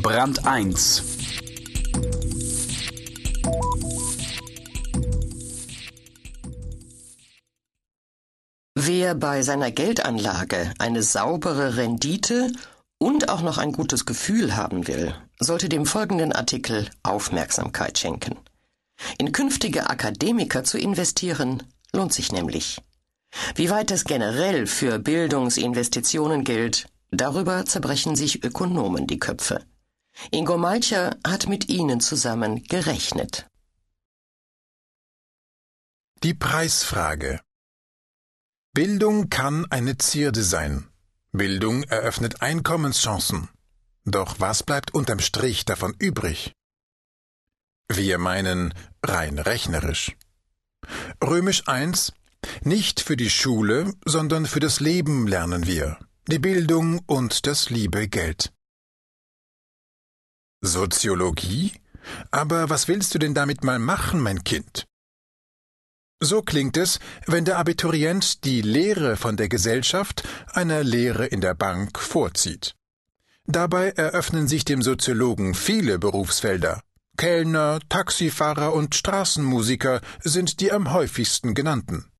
Brand 1 Wer bei seiner Geldanlage eine saubere Rendite und auch noch ein gutes Gefühl haben will, sollte dem folgenden Artikel Aufmerksamkeit schenken. In künftige Akademiker zu investieren, lohnt sich nämlich. Wie weit es generell für Bildungsinvestitionen gilt, darüber zerbrechen sich Ökonomen die Köpfe. Ingo Malcher hat mit ihnen zusammen gerechnet. Die Preisfrage Bildung kann eine Zierde sein. Bildung eröffnet Einkommenschancen. Doch was bleibt unterm Strich davon übrig? Wir meinen rein rechnerisch. Römisch 1 Nicht für die Schule, sondern für das Leben lernen wir, die Bildung und das liebe Geld. Soziologie? Aber was willst du denn damit mal machen, mein Kind? So klingt es, wenn der Abiturient die Lehre von der Gesellschaft einer Lehre in der Bank vorzieht. Dabei eröffnen sich dem Soziologen viele Berufsfelder. Kellner, Taxifahrer und Straßenmusiker sind die am häufigsten genannten.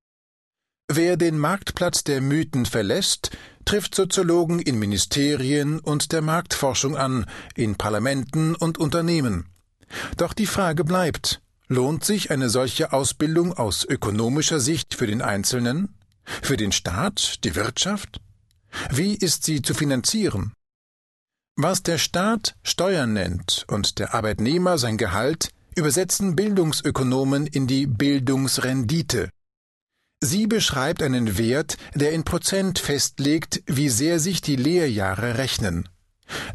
Wer den Marktplatz der Mythen verlässt, trifft Soziologen in Ministerien und der Marktforschung an, in Parlamenten und Unternehmen. Doch die Frage bleibt, Lohnt sich eine solche Ausbildung aus ökonomischer Sicht für den Einzelnen, für den Staat, die Wirtschaft? Wie ist sie zu finanzieren? Was der Staat Steuern nennt und der Arbeitnehmer sein Gehalt, übersetzen Bildungsökonomen in die Bildungsrendite. Sie beschreibt einen Wert, der in Prozent festlegt, wie sehr sich die Lehrjahre rechnen.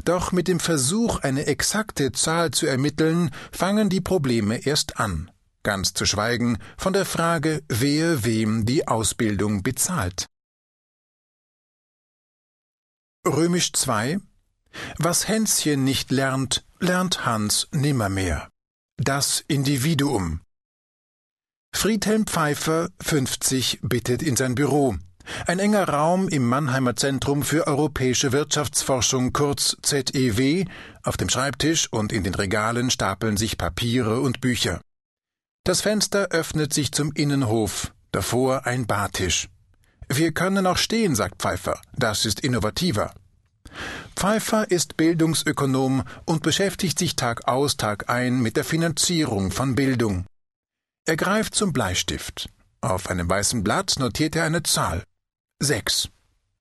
Doch mit dem Versuch, eine exakte Zahl zu ermitteln, fangen die Probleme erst an, ganz zu schweigen von der Frage, wer wem die Ausbildung bezahlt. Römisch 2 Was Hänschen nicht lernt, lernt Hans nimmermehr. Das Individuum. Friedhelm Pfeiffer, 50, bittet in sein Büro. Ein enger Raum im Mannheimer Zentrum für europäische Wirtschaftsforschung kurz ZEW, auf dem Schreibtisch und in den Regalen stapeln sich Papiere und Bücher. Das Fenster öffnet sich zum Innenhof, davor ein Bartisch. Wir können auch stehen, sagt Pfeiffer, das ist innovativer. Pfeiffer ist Bildungsökonom und beschäftigt sich Tag aus, Tag ein mit der Finanzierung von Bildung. Er greift zum Bleistift. Auf einem weißen Blatt notiert er eine Zahl. Sechs.